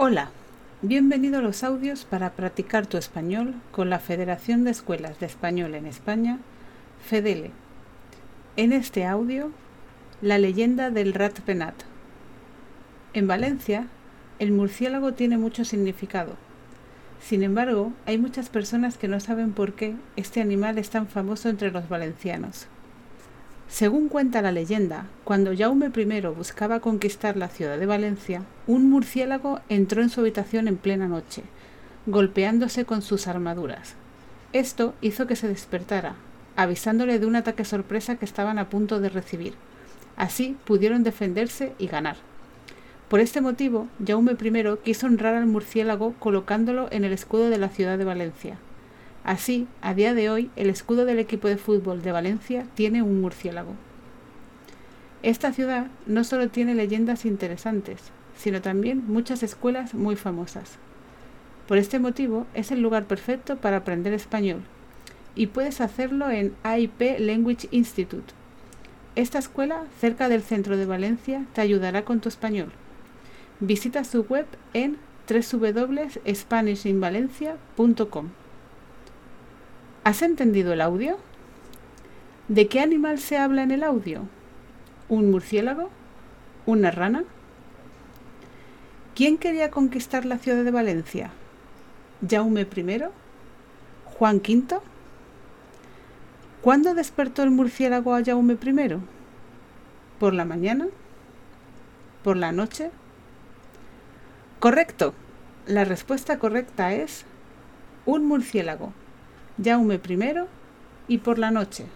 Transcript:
Hola, bienvenido a los audios para practicar tu español con la Federación de Escuelas de Español en España, FEDELE. En este audio, la leyenda del Rat Penat. En Valencia, el murciélago tiene mucho significado. Sin embargo, hay muchas personas que no saben por qué este animal es tan famoso entre los valencianos. Según cuenta la leyenda, cuando Jaume I buscaba conquistar la ciudad de Valencia, un murciélago entró en su habitación en plena noche, golpeándose con sus armaduras. Esto hizo que se despertara, avisándole de un ataque sorpresa que estaban a punto de recibir. Así pudieron defenderse y ganar. Por este motivo, Jaume I quiso honrar al murciélago colocándolo en el escudo de la ciudad de Valencia. Así, a día de hoy, el escudo del equipo de fútbol de Valencia tiene un murciélago. Esta ciudad no solo tiene leyendas interesantes, sino también muchas escuelas muy famosas. Por este motivo, es el lugar perfecto para aprender español, y puedes hacerlo en AIP Language Institute. Esta escuela, cerca del centro de Valencia, te ayudará con tu español. Visita su web en www.spanishinvalencia.com. ¿Has entendido el audio? ¿De qué animal se habla en el audio? ¿Un murciélago? ¿Una rana? ¿Quién quería conquistar la ciudad de Valencia? ¿Jaume I? ¿Juan V? ¿Cuándo despertó el murciélago a Jaume I? ¿Por la mañana? ¿Por la noche? Correcto. La respuesta correcta es un murciélago. Jaume I y por la noche.